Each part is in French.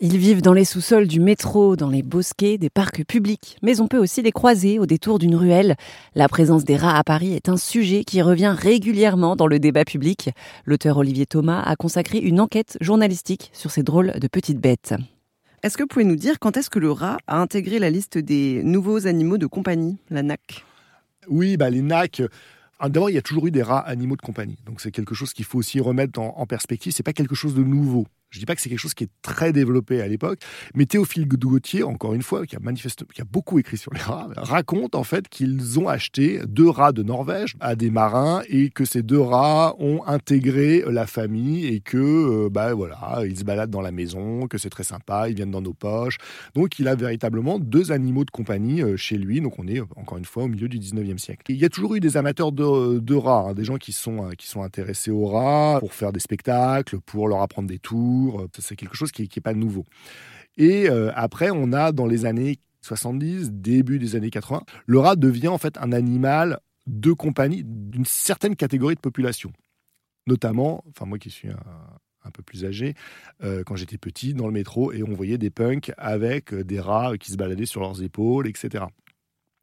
Ils vivent dans les sous-sols du métro, dans les bosquets, des parcs publics, mais on peut aussi les croiser au détour d'une ruelle. La présence des rats à Paris est un sujet qui revient régulièrement dans le débat public. L'auteur Olivier Thomas a consacré une enquête journalistique sur ces drôles de petites bêtes. Est-ce que vous pouvez nous dire quand est-ce que le rat a intégré la liste des nouveaux animaux de compagnie, la NAC Oui, bah les NAC. D'abord, il y a toujours eu des rats animaux de compagnie. Donc c'est quelque chose qu'il faut aussi remettre en, en perspective. C'est pas quelque chose de nouveau. Je dis pas que c'est quelque chose qui est très développé à l'époque, mais Théophile Gautier, encore une fois, qui a, manifestement, qui a beaucoup écrit sur les rats, raconte en fait qu'ils ont acheté deux rats de Norvège à des marins et que ces deux rats ont intégré la famille et que, euh, bah voilà, ils se baladent dans la maison, que c'est très sympa, ils viennent dans nos poches. Donc il a véritablement deux animaux de compagnie euh, chez lui. Donc on est encore une fois au milieu du 19e siècle. il y a toujours eu des amateurs de, de rats, hein, des gens qui sont, euh, qui sont intéressés aux rats pour faire des spectacles, pour leur apprendre des tours euh, c'est quelque chose qui n'est pas nouveau. Et euh, après, on a dans les années 70, début des années 80, le rat devient en fait un animal de compagnie d'une certaine catégorie de population. Notamment, enfin moi qui suis un, peu plus âgé, euh, quand j'étais petit, dans le métro, et on voyait des punks avec des rats qui se baladaient sur leurs épaules, etc.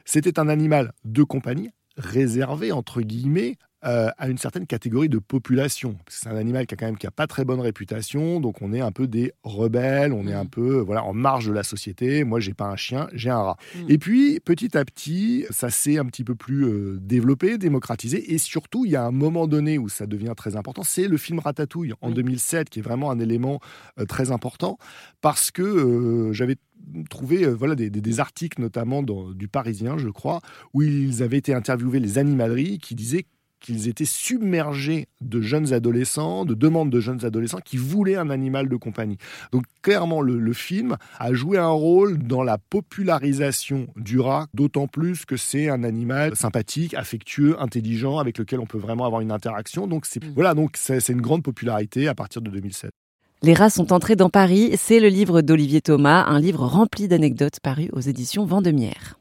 C'était un animal de compagnie, réservé, entre guillemets, euh, à une certaine catégorie de population. C'est un animal qui a quand même qui a pas très bonne réputation, donc on est un peu des rebelles, on est un mm. peu voilà en marge de la société. Moi, j'ai pas un chien, j'ai un rat. Mm. Et puis petit à petit, ça s'est un petit peu plus euh, développé, démocratisé, et surtout il y a un moment donné où ça devient très important. C'est le film Ratatouille en 2007 qui est vraiment un élément euh, très important parce que j'avais trouvé voilà, des, articles, notamment dans, du Parisien, je crois, où ils avaient été interviewés les animaleries qui disaient qu'ils étaient submergés de jeunes adolescents, de demandes de jeunes adolescents qui voulaient un animal de compagnie. Donc clairement, le, film a joué un rôle dans la popularisation du rat, d'autant plus que c'est un animal sympathique, affectueux, intelligent, avec lequel on peut vraiment avoir une interaction. Donc c'est mmh. voilà, donc c'est une grande popularité à partir de 2007. Les rats sont entrés dans Paris, c'est le livre d'Olivier Thomas, un livre rempli d'anecdotes paru aux éditions Vendemiaire.